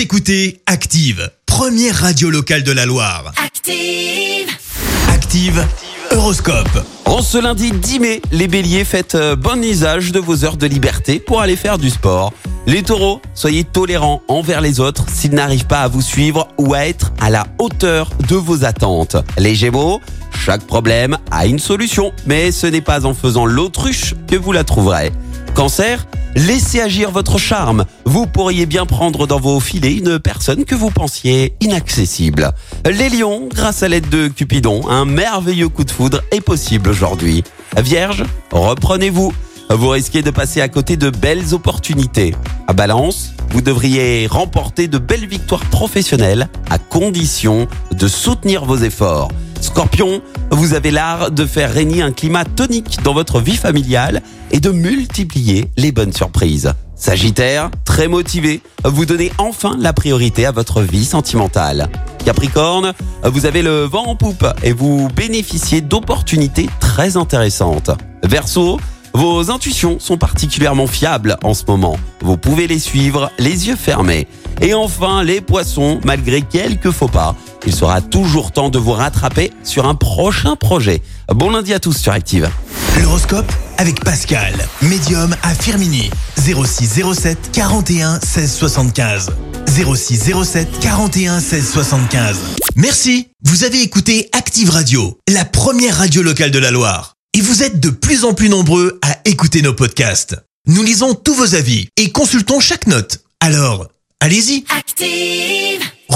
Vous écoutez Active, première radio locale de la Loire. Active. Active, Horoscope. En ce lundi 10 mai, les béliers faites euh, bon usage de vos heures de liberté pour aller faire du sport. Les taureaux, soyez tolérants envers les autres s'ils n'arrivent pas à vous suivre ou à être à la hauteur de vos attentes. Les gémeaux, chaque problème a une solution, mais ce n'est pas en faisant l'autruche que vous la trouverez. Cancer, laissez agir votre charme. Vous pourriez bien prendre dans vos filets une personne que vous pensiez inaccessible. Les lions, grâce à l'aide de Cupidon, un merveilleux coup de foudre est possible aujourd'hui. Vierge, reprenez-vous. Vous risquez de passer à côté de belles opportunités. À Balance, vous devriez remporter de belles victoires professionnelles à condition de soutenir vos efforts. Scorpion, vous avez l'art de faire régner un climat tonique dans votre vie familiale et de multiplier les bonnes surprises. Sagittaire, très motivé, vous donnez enfin la priorité à votre vie sentimentale. Capricorne, vous avez le vent en poupe et vous bénéficiez d'opportunités très intéressantes. Verseau, vos intuitions sont particulièrement fiables en ce moment. Vous pouvez les suivre les yeux fermés. Et enfin, les poissons, malgré quelques faux pas, il sera toujours temps de vous rattraper sur un prochain projet. Bon lundi à tous sur Active. L'horoscope avec Pascal, médium à Firmini. 0607 41 16 75. 0607 41 16 75. Merci, vous avez écouté Active Radio, la première radio locale de la Loire. Et vous êtes de plus en plus nombreux à écouter nos podcasts. Nous lisons tous vos avis et consultons chaque note. Alors, allez-y, Active.